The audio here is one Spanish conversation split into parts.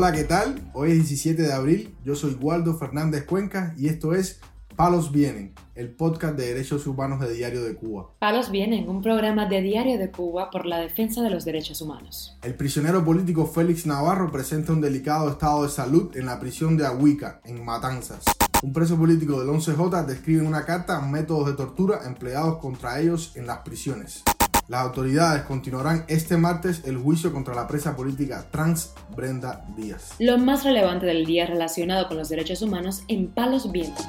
Hola, ¿qué tal? Hoy es 17 de abril, yo soy Waldo Fernández Cuenca y esto es Palos Vienen, el podcast de derechos humanos de Diario de Cuba. Palos Vienen, un programa de Diario de Cuba por la defensa de los derechos humanos. El prisionero político Félix Navarro presenta un delicado estado de salud en la prisión de Ahuica, en Matanzas. Un preso político del 11J describe en una carta métodos de tortura empleados contra ellos en las prisiones. Las autoridades continuarán este martes el juicio contra la presa política trans Brenda Díaz. Lo más relevante del día relacionado con los derechos humanos en Palos Vientos.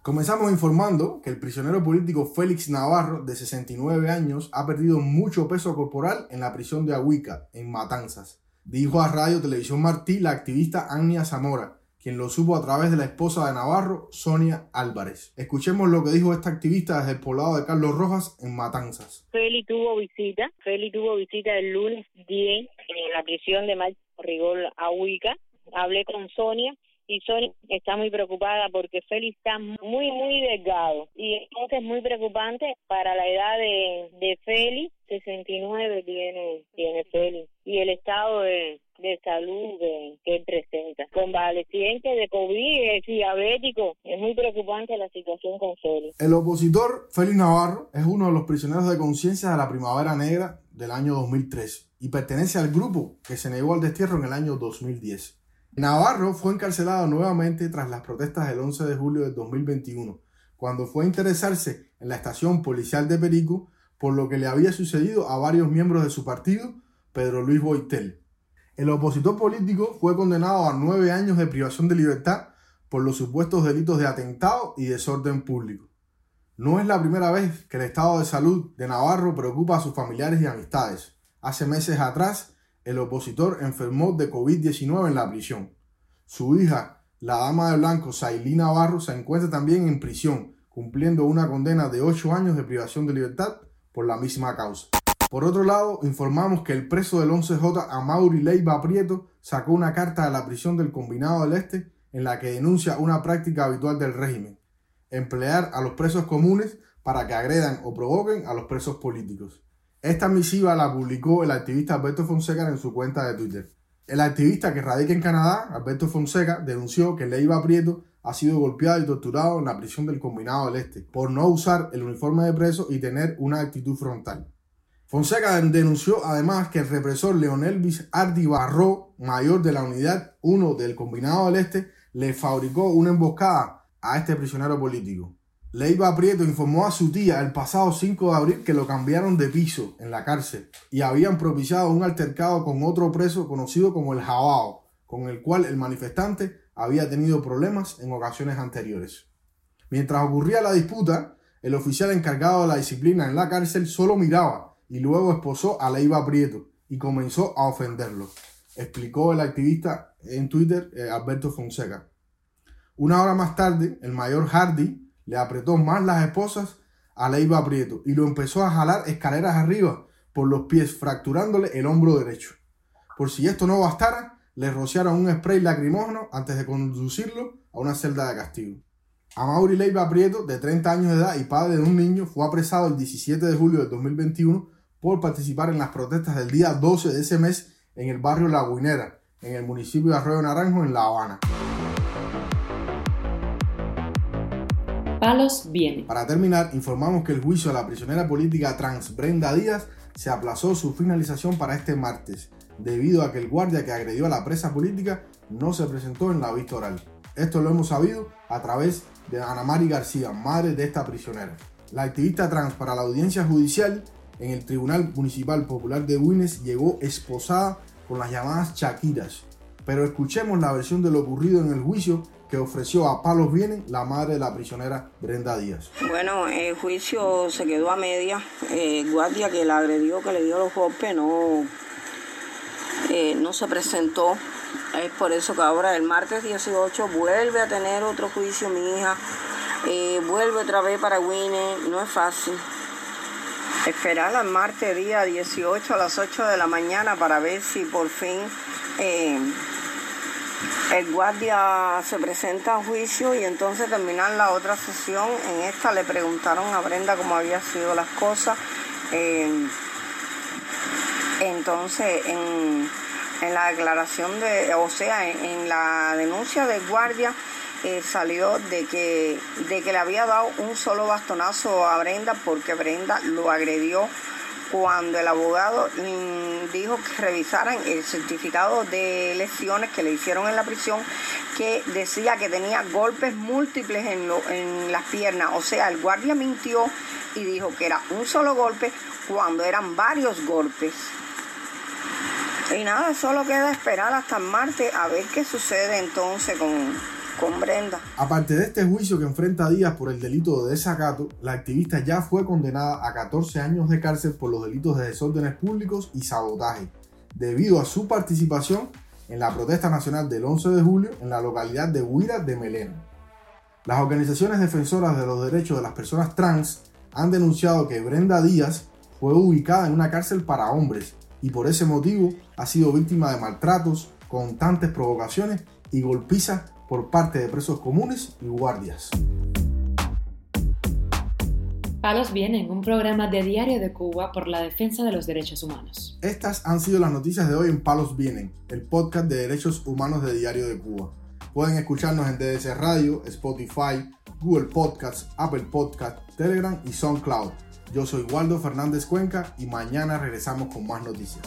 Comenzamos informando que el prisionero político Félix Navarro, de 69 años, ha perdido mucho peso corporal en la prisión de Ahuica, en Matanzas. Dijo a Radio Televisión Martí la activista Ania Zamora, quien lo supo a través de la esposa de Navarro, Sonia Álvarez. Escuchemos lo que dijo esta activista desde el poblado de Carlos Rojas, en Matanzas. Félix tuvo visita, Félix tuvo visita el lunes 10 en la prisión de Mar Rigol Ahuica. Hablé con Sonia y Sonia está muy preocupada porque Félix está muy, muy delgado. Y entonces es muy preocupante para la edad de, de Félix, 69 tiene, tiene Félix, y el estado de, de salud que él presenta. Convaleciente de COVID, es diabético, es muy preocupante la situación con Félix. El opositor Félix Navarro es uno de los prisioneros de conciencia de la Primavera Negra del año 2003 y pertenece al grupo que se negó al destierro en el año 2010. Navarro fue encarcelado nuevamente tras las protestas del 11 de julio de 2021, cuando fue a interesarse en la estación policial de Perico por lo que le había sucedido a varios miembros de su partido, Pedro Luis Boitel. El opositor político fue condenado a nueve años de privación de libertad por los supuestos delitos de atentado y desorden público. No es la primera vez que el estado de salud de Navarro preocupa a sus familiares y amistades. Hace meses atrás, el opositor enfermó de COVID-19 en la prisión. Su hija, la dama de blanco Sailí Navarro, se encuentra también en prisión, cumpliendo una condena de ocho años de privación de libertad por la misma causa. Por otro lado, informamos que el preso del 11J Amaury Leiva Prieto sacó una carta de la prisión del Combinado del Este en la que denuncia una práctica habitual del régimen, emplear a los presos comunes para que agredan o provoquen a los presos políticos. Esta misiva la publicó el activista Alberto Fonseca en su cuenta de Twitter. El activista que radica en Canadá, Alberto Fonseca, denunció que Leiva Prieto ha sido golpeado y torturado en la prisión del Combinado del Este por no usar el uniforme de preso y tener una actitud frontal. Fonseca denunció además que el represor Leonel Ardi Barró, mayor de la unidad 1 del Combinado del Este, le fabricó una emboscada a este prisionero político. Leiva Prieto informó a su tía el pasado 5 de abril que lo cambiaron de piso en la cárcel y habían propiciado un altercado con otro preso conocido como el Jabao, con el cual el manifestante había tenido problemas en ocasiones anteriores. Mientras ocurría la disputa, el oficial encargado de la disciplina en la cárcel solo miraba y luego esposó a Leiva Prieto y comenzó a ofenderlo, explicó el activista en Twitter eh, Alberto Fonseca. Una hora más tarde, el mayor Hardy le apretó más las esposas a Leiva Prieto y lo empezó a jalar escaleras arriba por los pies, fracturándole el hombro derecho. Por si esto no bastara, le rociaron un spray lacrimógeno antes de conducirlo a una celda de castigo. Amaury Leiva Prieto, de 30 años de edad y padre de un niño, fue apresado el 17 de julio de 2021 por participar en las protestas del día 12 de ese mes en el barrio La Guinera, en el municipio de Arroyo Naranjo, en La Habana. Palos viene. Para terminar, informamos que el juicio a la prisionera política trans Brenda Díaz se aplazó su finalización para este martes, debido a que el guardia que agredió a la presa política no se presentó en la vista oral. Esto lo hemos sabido a través de Ana Mari García, madre de esta prisionera. La activista trans para la audiencia judicial en el Tribunal Municipal Popular de Wines llegó esposada con las llamadas Chaquiras. Pero escuchemos la versión de lo ocurrido en el juicio que ofreció a Palos Vienen la madre de la prisionera Brenda Díaz. Bueno, el juicio se quedó a media. El guardia que la agredió, que le dio los golpes, no, eh, no se presentó. Es por eso que ahora el martes 18 vuelve a tener otro juicio mi hija. Eh, vuelve otra vez para Winnie. No es fácil. Esperar al martes día 18 a las 8 de la mañana para ver si por fin eh, el guardia se presenta a juicio y entonces terminar la otra sesión. En esta le preguntaron a Brenda cómo había sido las cosas. Eh, entonces, en en la declaración de, o sea, en, la denuncia de guardia eh, salió de que, de que le había dado un solo bastonazo a Brenda porque Brenda lo agredió cuando el abogado mm, dijo que revisaran el certificado de lesiones que le hicieron en la prisión, que decía que tenía golpes múltiples en, en las piernas. O sea, el guardia mintió y dijo que era un solo golpe cuando eran varios golpes. Y nada, solo queda esperar hasta el martes a ver qué sucede entonces con, Aparte de este juicio que enfrenta Díaz por el delito de desacato, la activista ya fue condenada a 14 años de cárcel por los delitos de desórdenes públicos y sabotaje, debido a su participación en la protesta nacional del 11 de julio en la localidad de Huira de Melena. Las organizaciones defensoras de los derechos de las personas trans han denunciado que Brenda Díaz fue ubicada en una cárcel para hombres y por ese motivo ha sido víctima de maltratos, constantes provocaciones y golpizas por parte de presos comunes y guardias. Palos Vienen, un programa de Diario de Cuba por la defensa de los derechos humanos. Estas han sido las noticias de hoy en Palos Vienen, el podcast de derechos humanos de Diario de Cuba. Pueden escucharnos en DDC Radio, Spotify, Google Podcasts, Apple Podcasts, Telegram y SoundCloud. Yo soy Waldo Fernández Cuenca y mañana regresamos con más noticias.